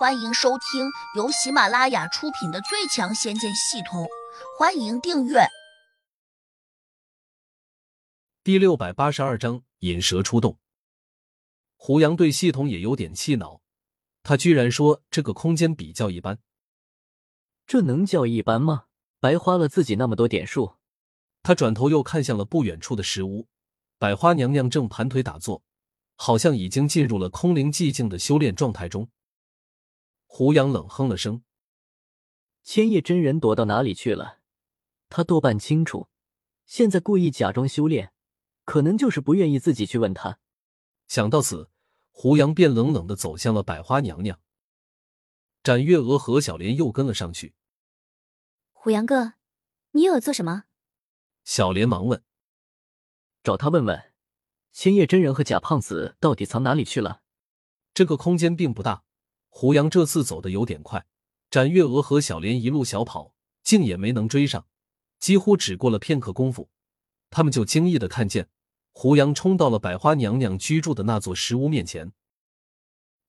欢迎收听由喜马拉雅出品的《最强仙剑系统》，欢迎订阅。第六百八十二章引蛇出洞。胡杨对系统也有点气恼，他居然说这个空间比较一般，这能叫一般吗？白花了自己那么多点数。他转头又看向了不远处的石屋，百花娘娘正盘腿打坐，好像已经进入了空灵寂静的修炼状态中。胡杨冷哼了声：“千叶真人躲到哪里去了？他多半清楚，现在故意假装修炼，可能就是不愿意自己去问他。”想到此，胡杨便冷冷的走向了百花娘娘。展月娥和小莲又跟了上去。胡杨哥，你又要做什么？小莲忙问：“找他问问，千叶真人和假胖子到底藏哪里去了？”这个空间并不大。胡杨这次走的有点快，展月娥和小莲一路小跑，竟也没能追上。几乎只过了片刻功夫，他们就惊异的看见胡杨冲到了百花娘娘居住的那座石屋面前。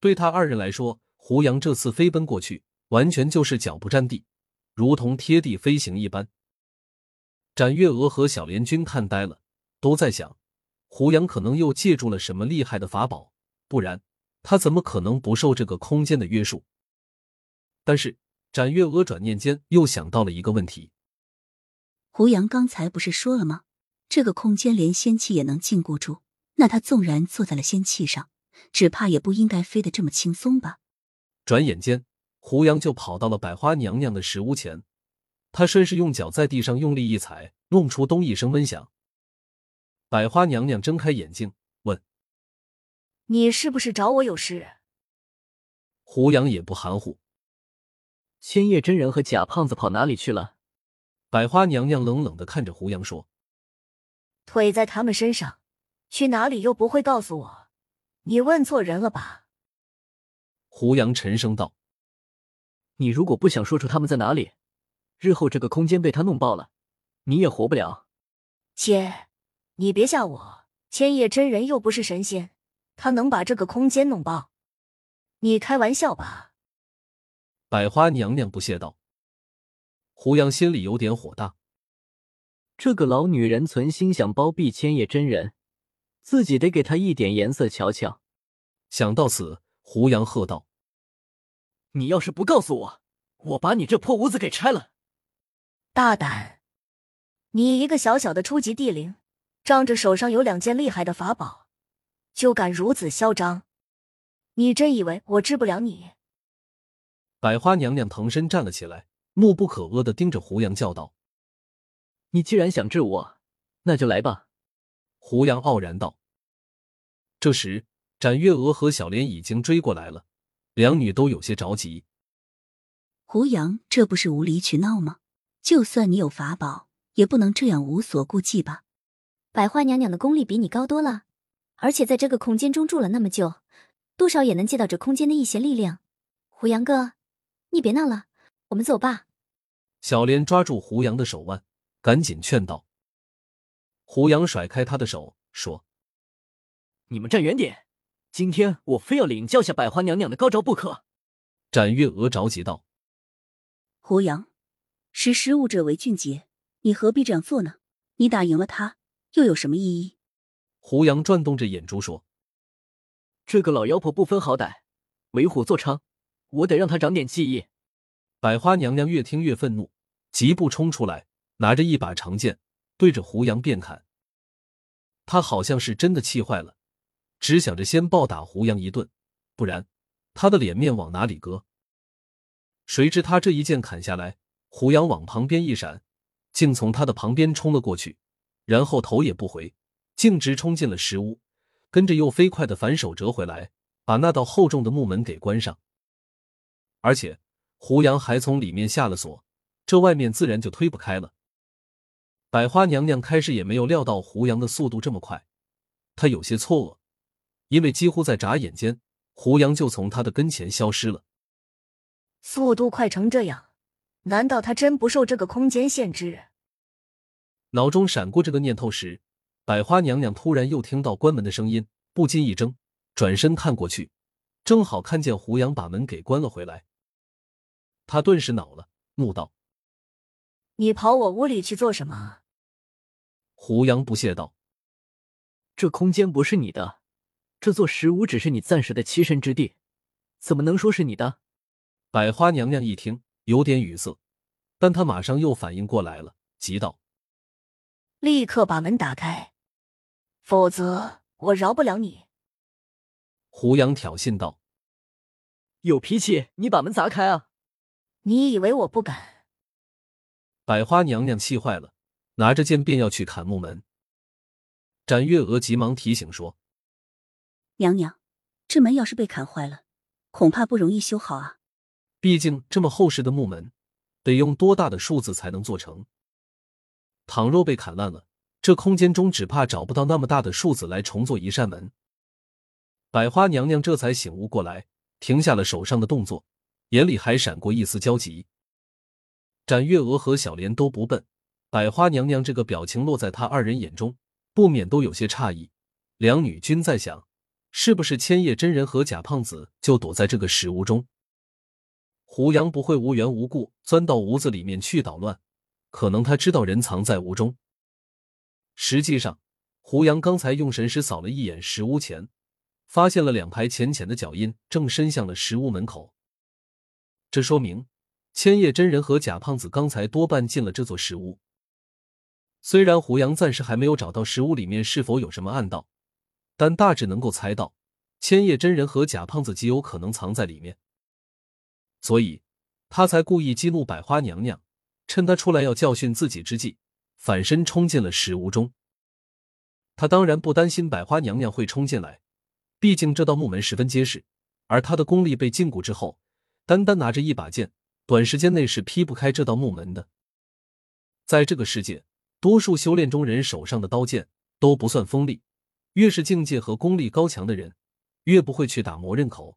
对他二人来说，胡杨这次飞奔过去，完全就是脚不沾地，如同贴地飞行一般。展月娥和小莲君看呆了，都在想，胡杨可能又借助了什么厉害的法宝，不然。他怎么可能不受这个空间的约束？但是展月娥转念间又想到了一个问题：胡杨刚才不是说了吗？这个空间连仙气也能禁锢住，那他纵然坐在了仙气上，只怕也不应该飞得这么轻松吧？转眼间，胡杨就跑到了百花娘娘的石屋前，他顺势用脚在地上用力一踩，弄出咚一声闷响。百花娘娘睁开眼睛。你是不是找我有事？胡杨也不含糊。千叶真人和假胖子跑哪里去了？百花娘娘冷冷的看着胡杨说：“腿在他们身上，去哪里又不会告诉我？你问错人了吧？”胡杨沉声道：“你如果不想说出他们在哪里，日后这个空间被他弄爆了，你也活不了。”姐，你别吓我！千叶真人又不是神仙。他能把这个空间弄爆？你开玩笑吧？百花娘娘不屑道。胡杨心里有点火大，这个老女人存心想包庇千叶真人，自己得给她一点颜色瞧瞧。想到此，胡杨喝道：“你要是不告诉我，我把你这破屋子给拆了！”大胆！你一个小小的初级地灵，仗着手上有两件厉害的法宝。就敢如此嚣张？你真以为我治不了你？百花娘娘腾身站了起来，怒不可遏的盯着胡杨叫道：“你既然想治我，那就来吧。”胡杨傲然道。这时，展月娥和小莲已经追过来了，两女都有些着急。胡杨，这不是无理取闹吗？就算你有法宝，也不能这样无所顾忌吧？百花娘娘的功力比你高多了。而且在这个空间中住了那么久，多少也能借到这空间的一些力量。胡杨哥，你别闹了，我们走吧。小莲抓住胡杨的手腕，赶紧劝道。胡杨甩开他的手，说：“你们站远点，今天我非要领教下百花娘娘的高招不可。”展月娥着急道：“胡杨，识时务者为俊杰，你何必这样做呢？你打赢了他，又有什么意义？”胡杨转动着眼珠说：“这个老妖婆不分好歹，为虎作伥，我得让她长点记忆。”百花娘娘越听越愤怒，疾步冲出来，拿着一把长剑，对着胡杨便砍。她好像是真的气坏了，只想着先暴打胡杨一顿，不然她的脸面往哪里搁？谁知他这一剑砍下来，胡杨往旁边一闪，竟从他的旁边冲了过去，然后头也不回。径直冲进了石屋，跟着又飞快的反手折回来，把那道厚重的木门给关上。而且胡杨还从里面下了锁，这外面自然就推不开了。百花娘娘开始也没有料到胡杨的速度这么快，她有些错愕，因为几乎在眨眼间，胡杨就从她的跟前消失了。速度快成这样，难道他真不受这个空间限制？脑中闪过这个念头时。百花娘娘突然又听到关门的声音，不禁一怔，转身看过去，正好看见胡杨把门给关了回来，他顿时恼了，怒道：“你跑我屋里去做什么？”胡杨不屑道：“这空间不是你的，这座石屋只是你暂时的栖身之地，怎么能说是你的？”百花娘娘一听，有点语塞，但她马上又反应过来了，急道：“立刻把门打开，否则我饶不了你！”胡杨挑衅道：“有脾气，你把门砸开啊！你以为我不敢？”百花娘娘气坏了，拿着剑便要去砍木门。展月娥急忙提醒说：“娘娘，这门要是被砍坏了，恐怕不容易修好啊。毕竟这么厚实的木门，得用多大的数字才能做成？倘若被砍烂了，这空间中只怕找不到那么大的树子来重做一扇门。”百花娘娘这才醒悟过来，停下了手上的动作，眼里还闪过一丝焦急。展月娥和小莲都不笨，百花娘娘这个表情落在她二人眼中，不免都有些诧异。两女均在想，是不是千叶真人和假胖子就躲在这个石屋中？胡杨不会无缘无故钻到屋子里面去捣乱，可能他知道人藏在屋中。实际上，胡杨刚才用神识扫了一眼石屋前。发现了两排浅浅的脚印，正伸向了石屋门口。这说明千叶真人和假胖子刚才多半进了这座石屋。虽然胡杨暂时还没有找到石屋里面是否有什么暗道，但大致能够猜到千叶真人和假胖子极有可能藏在里面，所以他才故意激怒百花娘娘，趁她出来要教训自己之际，反身冲进了石屋中。他当然不担心百花娘娘会冲进来。毕竟这道木门十分结实，而他的功力被禁锢之后，单单拿着一把剑，短时间内是劈不开这道木门的。在这个世界，多数修炼中人手上的刀剑都不算锋利，越是境界和功力高强的人，越不会去打磨刃口。